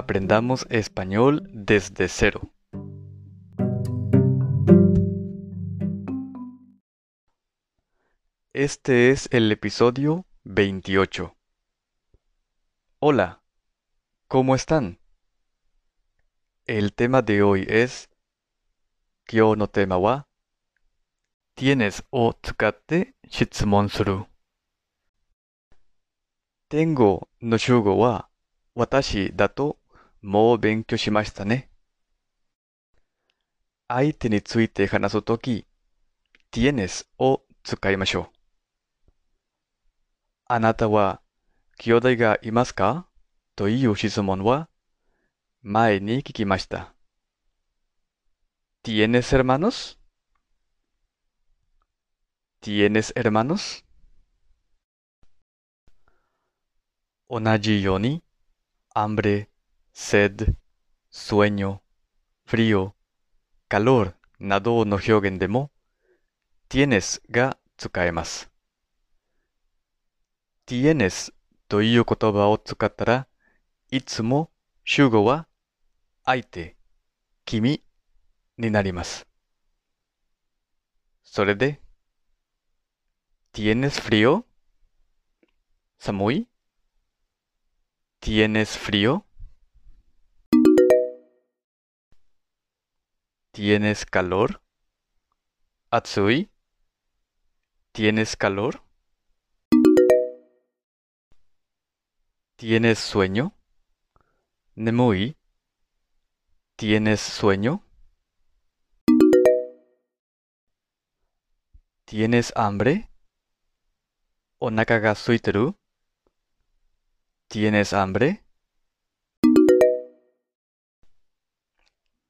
Aprendamos español desde cero. Este es el episodio 28. Hola, ¿cómo están? El tema de hoy es Kyo no tema wa tienes o tsukatte Tengo no shugo wa watashi dato もう勉強しましたね。相手について話すとき、tienes を使いましょう。あなたは兄弟がいますかという質問は前に聞きました。¿Tienes hermanos? ¿Tienes hermanos? 同じように、hambre sed, sueño, frío, calor などの表現でも tienes が使えます。tienes という言葉を使ったらいつも主語は相手、君になります。それで ¿Tienes frío? ¿Samui? ¿Tienes frío? ¿Tienes calor? Atsui. ¿Tienes calor? ¿Tienes sueño? Nemui. ¿Tienes sueño? ¿Tienes hambre? Onaka suiteru. ¿Tienes hambre?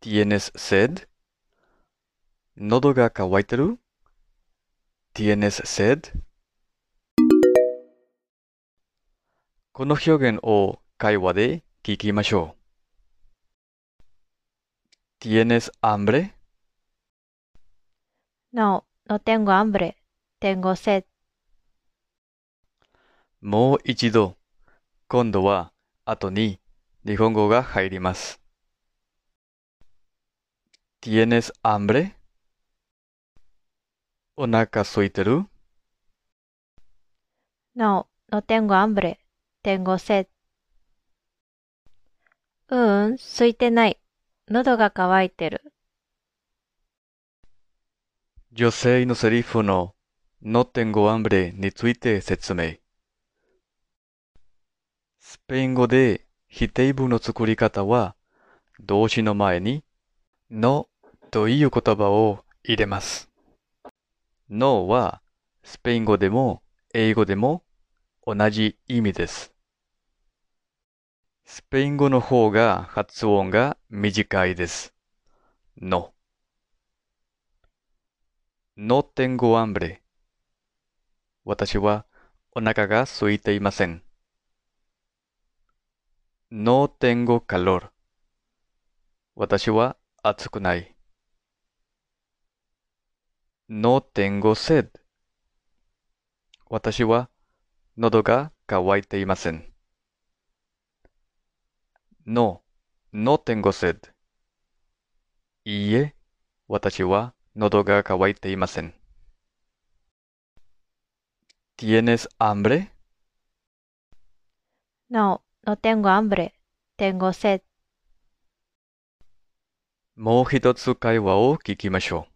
¿Tienes sed? Nodo ga kawaiteru? ¿Tienes sed? Konohyogen o kaiwa de kikimashou. ¿Tienes hambre? No, no tengo hambre. Tengo sed. ¿Tienes hambre? お腹空いてる No, no tengo hambre. Tengo sed. うーん、空いてない。喉が渇いてる。女性のセリフの No tengo hambre について説明。スペイン語で否定文の作り方は動詞の前に No という言葉を入れます。No はスペイン語でも英語でも同じ意味です。スペイン語の方が発音が短いです。No. No tengo hambre. 私はお腹が空いていません。No tengo calor. 私は暑くない。No tengo sed. 私は喉が渇いていません。No, no tengo sed. いいえ、私は喉が渇いていません。¿Tienes hambre? No, no tengo hambre. Tengo sed. もう一つ会話を聞きましょう。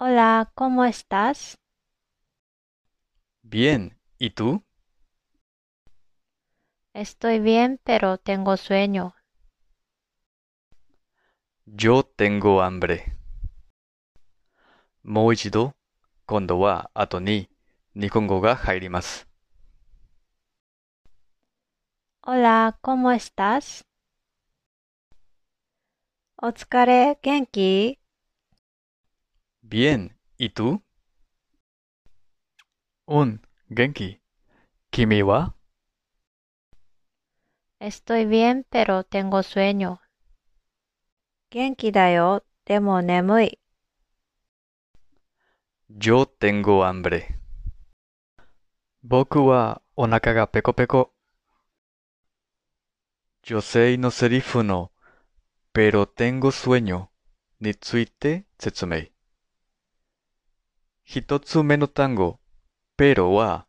Hola, ¿cómo estás? Bien, ¿y tú? Estoy bien, pero tengo sueño. Yo tengo hambre. Hola, ¿cómo estás? お疲れ、元気 Bien, ¿y tú? Un Genki. ¿Kimi wa? Estoy bien, pero tengo sueño. Genki da yo, demo nemui. Yo tengo hambre. Boku wa onaka ga peko peko. Yosei no serifu pero tengo sueño. Nitsuite, tsuite 一つ目の単語、ペロは、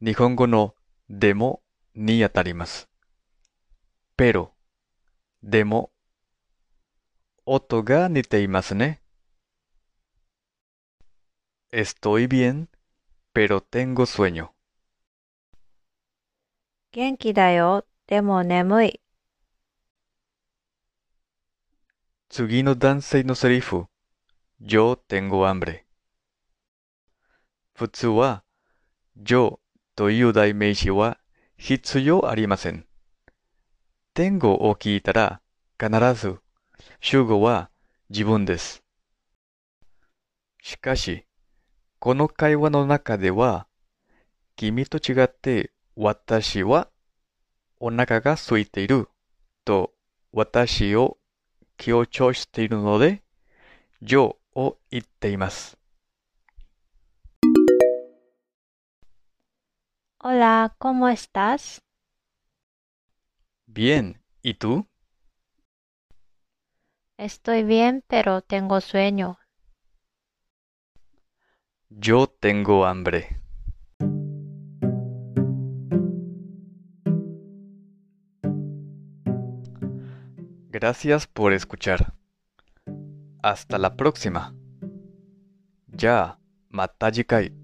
日本語のでもにあたります。ペロ、でも、音が似ていますね。Estoy bien, pero tengo sueño. 元気だよ、でも眠い。次の男性のセリフ、Yo tengo hambre。普通は、ジョという代名詞は必要ありません。天語を聞いたら必ず主語は自分です。しかし、この会話の中では、君と違って私はお腹が空いていると私を強調しているので、ョを言っています。Hola, ¿cómo estás? Bien, ¿y tú? Estoy bien, pero tengo sueño. Yo tengo hambre. Gracias por escuchar. Hasta la próxima. Ya, Matajikai.